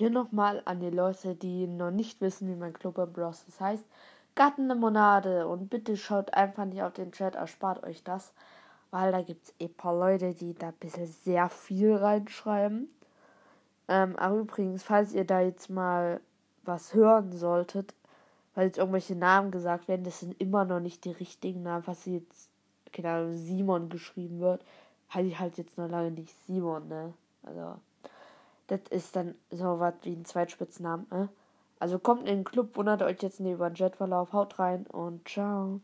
Hier nochmal an die Leute, die noch nicht wissen, wie mein Club im Bros. Heißt, Gartenlimonade. Und bitte schaut einfach nicht auf den Chat, erspart euch das. Weil da gibt es eh paar Leute, die da ein bisschen sehr viel reinschreiben. Ähm, aber übrigens, falls ihr da jetzt mal was hören solltet, weil jetzt irgendwelche Namen gesagt werden, das sind immer noch nicht die richtigen Namen, was jetzt, Ahnung, Simon geschrieben wird, heißt ich halt jetzt noch lange nicht Simon, ne? Also, das ist dann so was wie ein Zweitspitznamen, ne? Also kommt in den Club, wundert euch jetzt nicht über den Jetverlauf, haut rein und ciao.